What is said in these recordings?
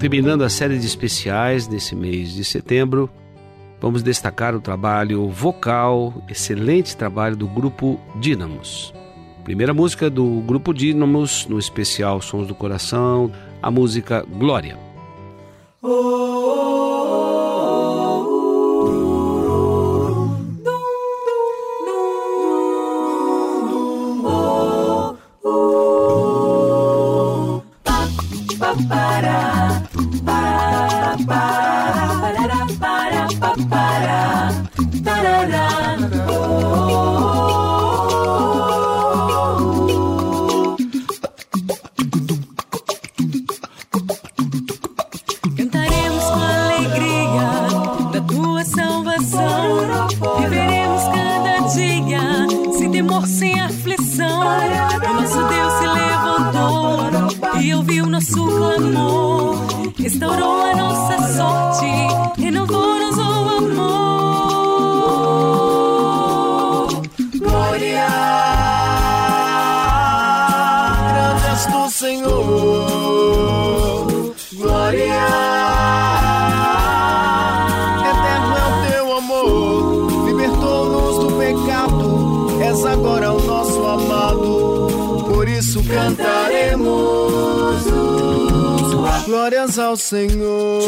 Terminando a série de especiais nesse mês de setembro, vamos destacar o trabalho vocal, excelente trabalho do grupo Dínamos. Primeira música do grupo Dínamos, no especial Sons do Coração, a música Glória. Cantaremos Glórias ao Senhor.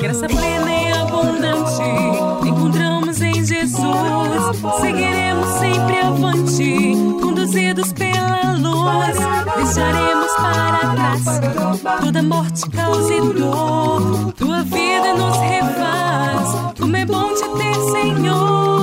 Graça plena e abundante encontramos em Jesus. Seguiremos sempre avante, conduzidos pela luz. Deixaremos para trás toda morte, causa e dor. Tua vida nos refaz. Como é bom te ter, Senhor.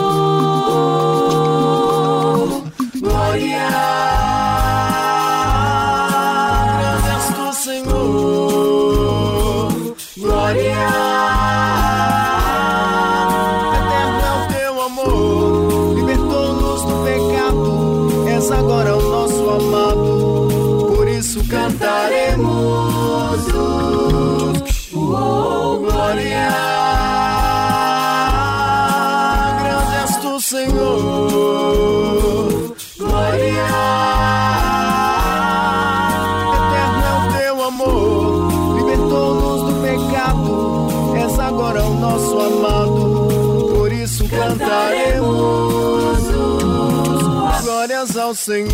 Ao Senhor.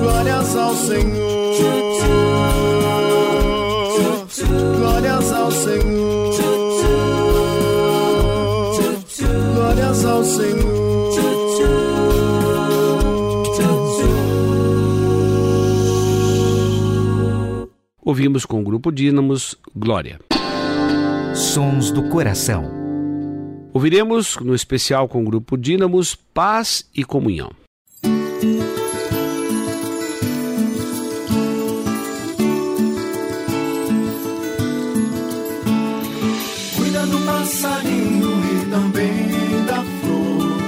Glórias ao Senhor. Glórias ao Senhor. Glórias ao Senhor. Ouvimos com o grupo Dínamos Glória. Sons do Coração. Ouviremos, no especial com o grupo Dínamos, Paz e Comunhão. Cuida do passarinho e também da flor,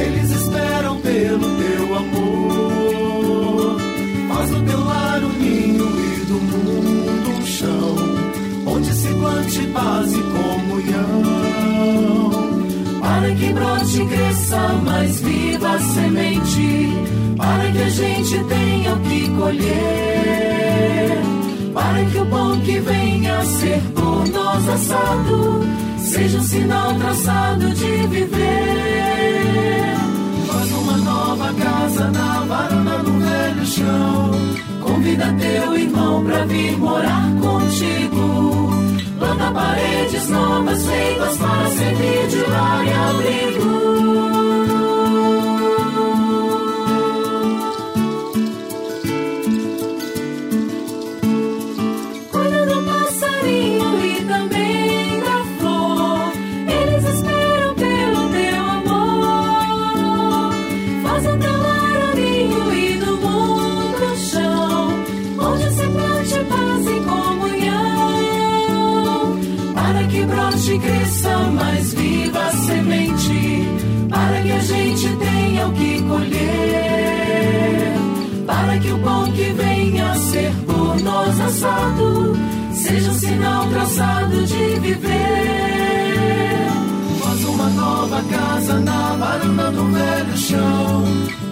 eles esperam pelo teu amor. Faz do teu lar o ninho e do mundo um chão, onde se plante paz e com. Cresça mais viva a semente, para que a gente tenha o que colher, para que o pão que venha a ser por nós assado, seja um sinal traçado de viver. Faz uma nova casa na varanda no velho chão, convida teu irmão pra vir morar contigo Planta paredes novas feitas para servir de lar e abrigo. Cresça mais viva a semente, para que a gente tenha o que colher, para que o pão que venha a ser por nós assado, seja um sinal traçado de viver. Faz uma nova casa na varanda do velho chão,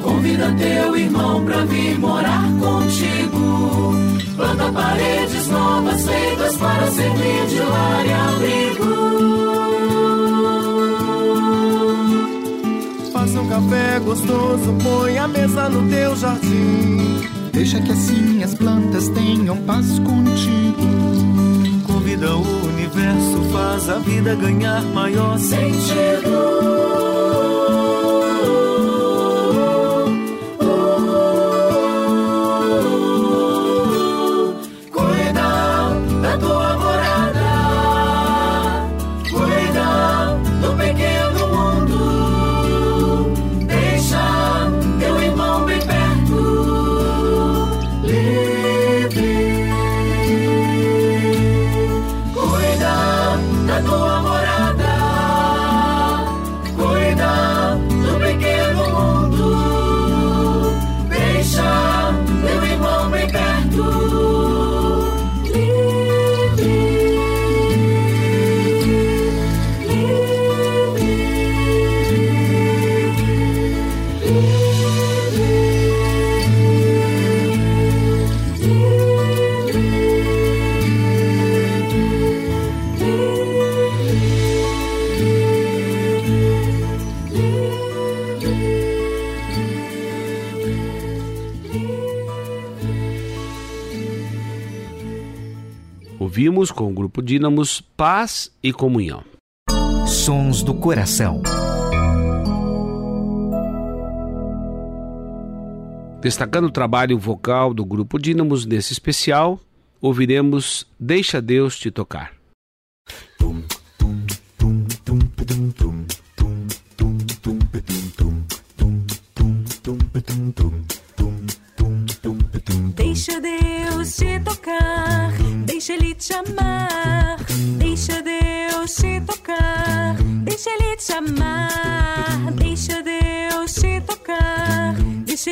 convida teu irmão pra vir morar contigo. Planta paredes novas feitas para servir de lar e abrigo. Café gostoso, põe a mesa no teu jardim. Deixa que assim as plantas tenham paz contigo. Convida o universo, faz a vida ganhar maior sentido. Ouvimos com o grupo Dínamos Paz e Comunhão. Sons do Coração. Destacando o trabalho vocal do grupo Dínamos nesse especial, ouviremos Deixa Deus te tocar. Deixa Ele te amar. Deixa Deus te tocar, deixa Ele te amar. Deixa Deus te tocar, deixa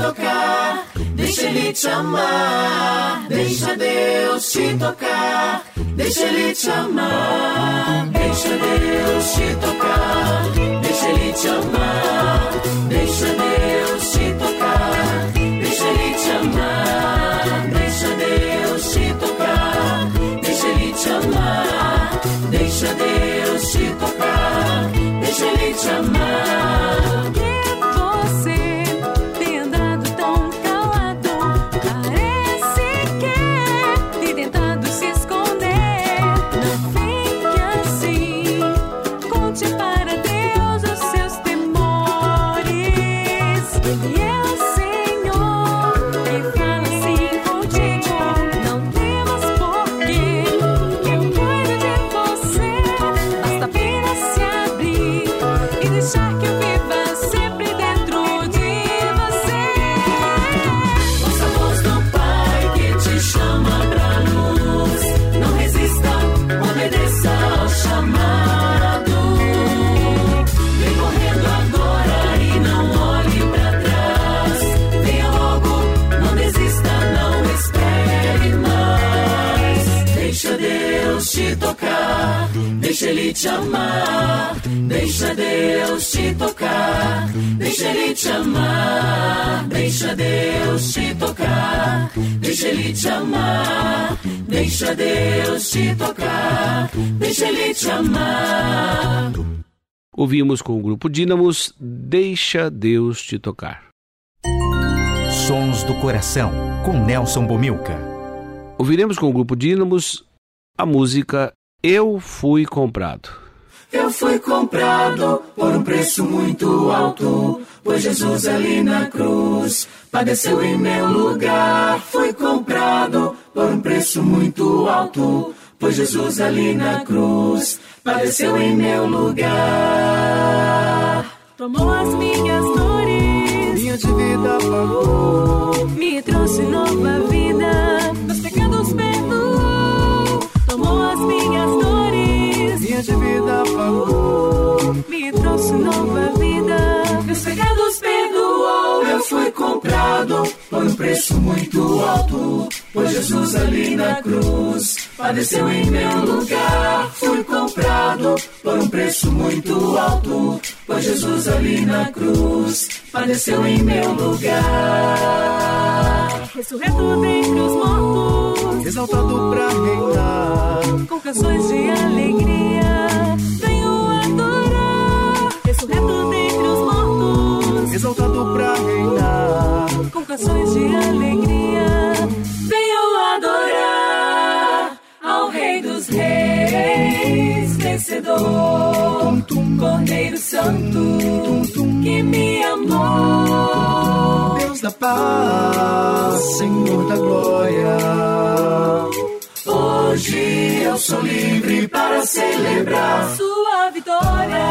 tocar, deixa Ele te amar. Deixa Deus te tocar, deixa Ele te amar. Deixa Deus te tocar, deixa Ele te amar. Deixa Deus te tocar, deixa Ele te amar. Deixa Deus te tocar, deixa Ele te amar. Deixa Deus te tocar, deixa Ele te amar. Ele te amar. Deixa Deus te tocar. Deixa ele te amar. Deixa Deus te tocar. Deixa ele te amar. Deixa Deus te tocar. Deixa ele te amar. Ouvimos com o grupo Dínamos Deixa Deus te tocar. Sons do Coração, com Nelson Bomilca. Ouviremos com o grupo Dínamos a música Eu Fui Comprado. Eu fui comprado por um preço muito alto, pois Jesus ali na cruz padeceu em meu lugar. Fui comprado por um preço muito alto, pois Jesus ali na cruz padeceu em meu lugar. Tomou as minhas dores, muito alto. Pois Jesus ali na cruz padeceu em meu lugar. Fui comprado por um preço muito alto. Pois Jesus ali na cruz padeceu em meu lugar. ressurreto dentre os mortos, Exaltado pra reinar. com canções de alegria, Exaltado pra reinar. com canções de alegria, Venham adorar ao Rei dos Reis, vencedor, Cordeiro Santo, que me amou. Deus da paz, Senhor da glória. Hoje eu sou livre para celebrar sua vitória.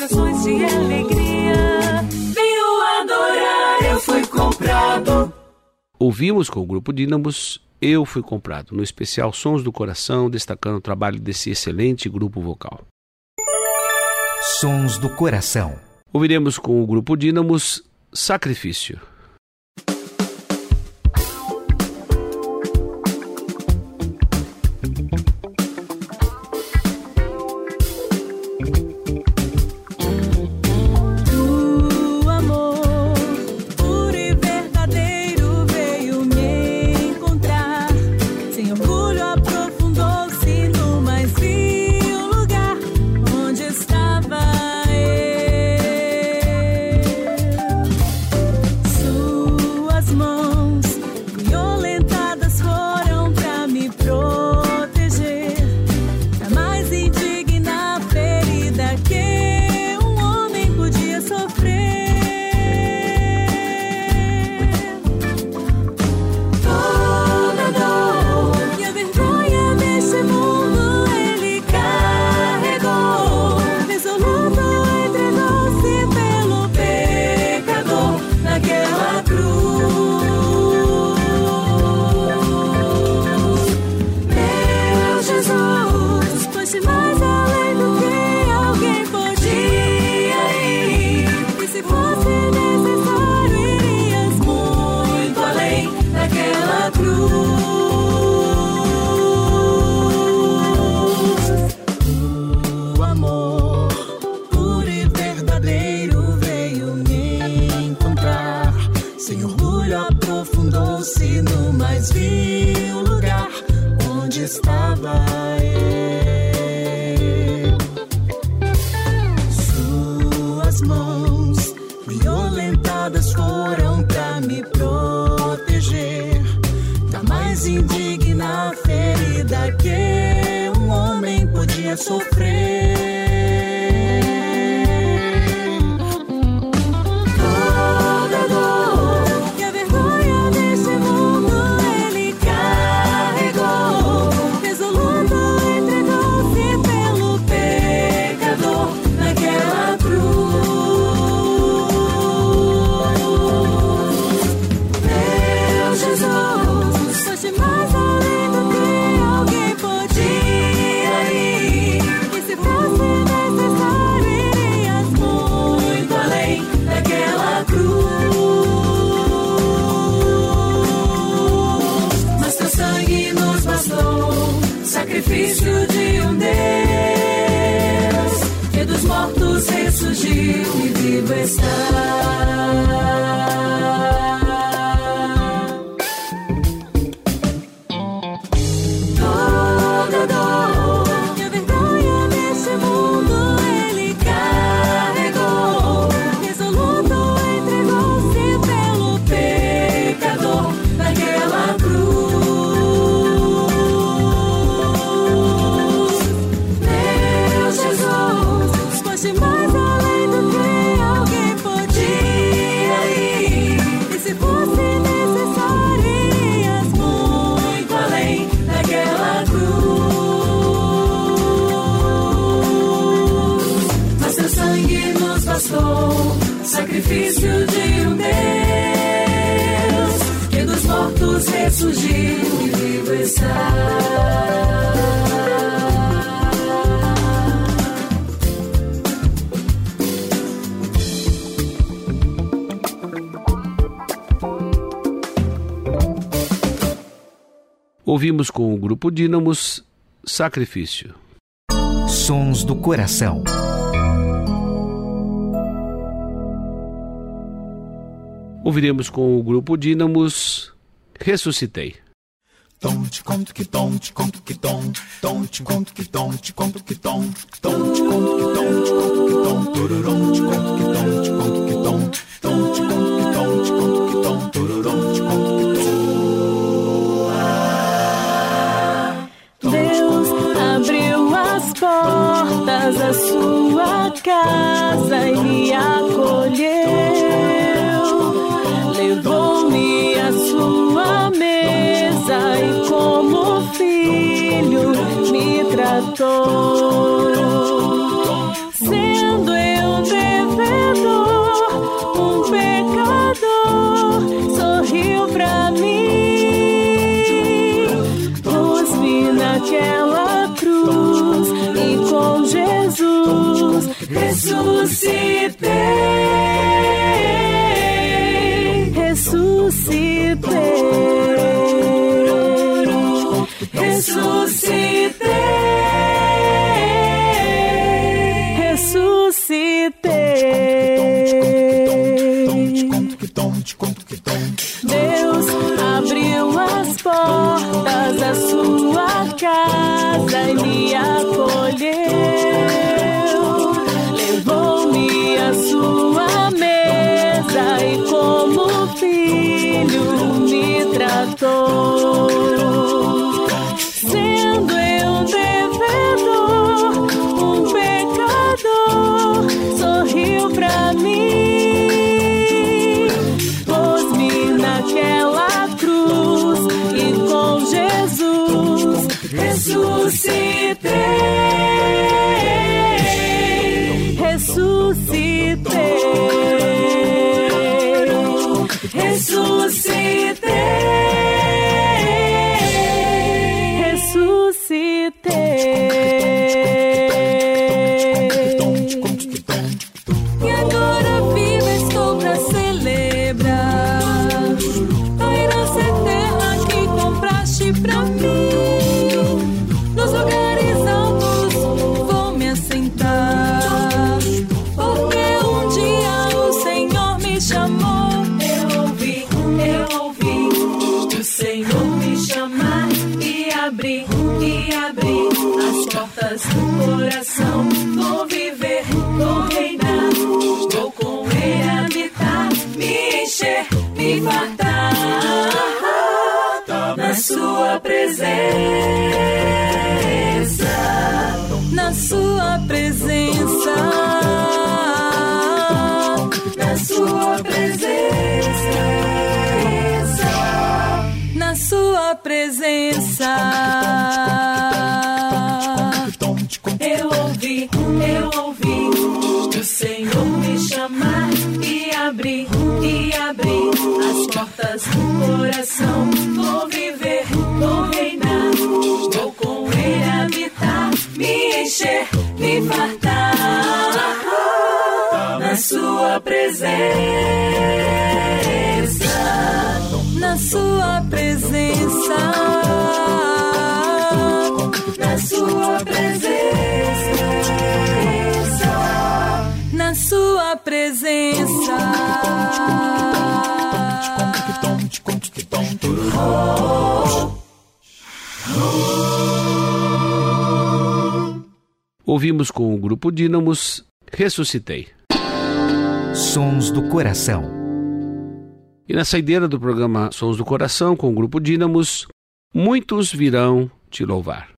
Canções de alegria. Venham adorar, eu fui comprado. Ouvimos com o grupo Dínamos Eu Fui Comprado, no especial Sons do Coração, destacando o trabalho desse excelente grupo vocal. Sons do Coração. Ouviremos com o grupo Dínamos Sacrifício. Ouvimos com o grupo Dínamos Sacrifício. Sons do coração. Ouviremos com o grupo Dínamos Ressuscitei. Tom te conto que tom te conto que tom tom te conto que tom te conto que tom tom te conto que tom te conto que tom tururum te conto que tom te conto que tom portas da sua casa e me acolheu. Levou-me à sua mesa e, como filho, me tratou. Ressuscitei. Ressuscitei. Ressuscitei. Tratou. Presença, na sua presença, na sua presença. Eu ouvi, eu ouvi o Senhor me chamar e abrir, e abrir as portas do coração. Vou encher, me fartar na sua presença, na sua presença, na sua presença, na sua presença. Ouvimos com o grupo Dínamos Ressuscitei. Sons do coração. E na saideira do programa Sons do Coração com o grupo Dínamos, muitos virão te louvar.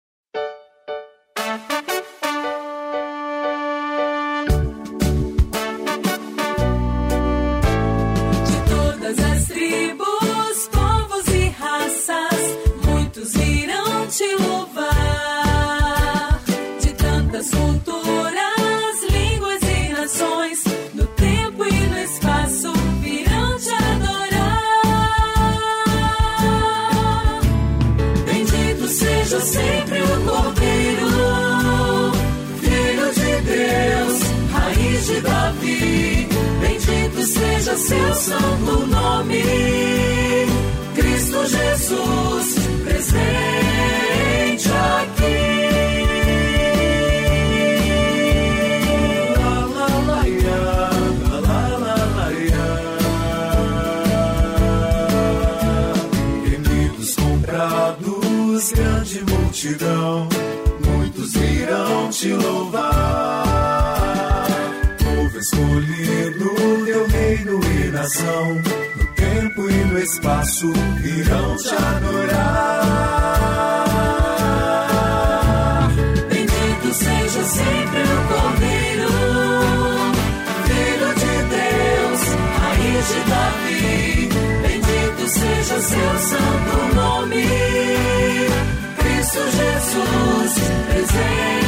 Seu santo nome, Cristo Jesus, presente aqui. Remidos comprados, grande multidão, muitos virão te louvar. No tempo e no espaço irão te adorar. Bendito seja sempre o Cordeiro, Filho de Deus, raiz de Davi. Bendito seja seu santo nome, Cristo Jesus, presente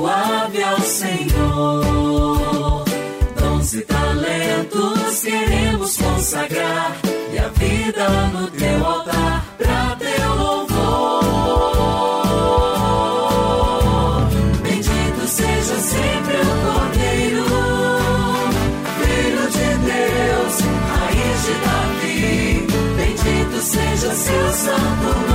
suave ao Senhor. Dons e talentos queremos consagrar, e a vida no teu altar, pra teu louvor. Bendito seja sempre o Cordeiro, Filho de Deus, raiz de Davi. Bendito seja seu santo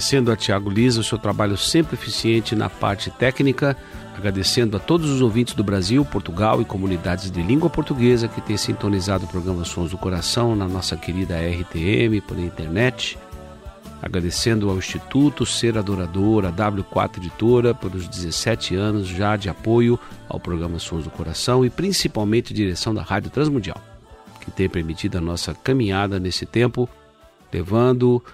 Agradecendo a Tiago Lisa o seu trabalho sempre eficiente na parte técnica, agradecendo a todos os ouvintes do Brasil, Portugal e comunidades de língua portuguesa que têm sintonizado o programa Sons do Coração na nossa querida RTM por internet. Agradecendo ao Instituto Ser Adorador, a W4 Editora, pelos 17 anos já de apoio ao programa Sons do Coração e principalmente direção da Rádio Transmundial, que tem permitido a nossa caminhada nesse tempo, levando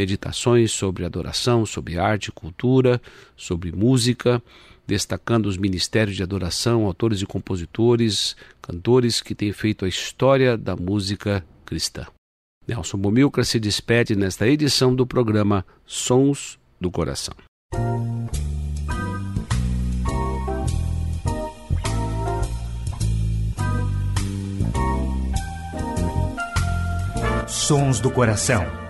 meditações sobre adoração, sobre arte, cultura, sobre música, destacando os ministérios de adoração, autores e compositores, cantores que têm feito a história da música cristã. Nelson Bomilcar se despede nesta edição do programa Sons do Coração. Sons do Coração.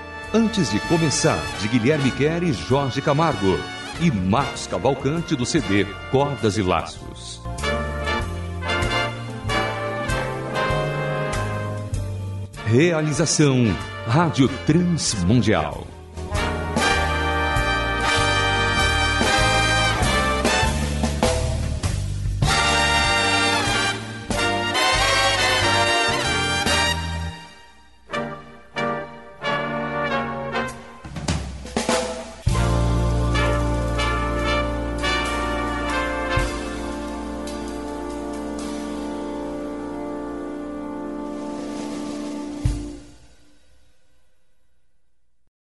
Antes de começar, de Guilherme Quer Jorge Camargo. E Marcos Cavalcante do CD Cordas e Laços. Realização Rádio Transmundial.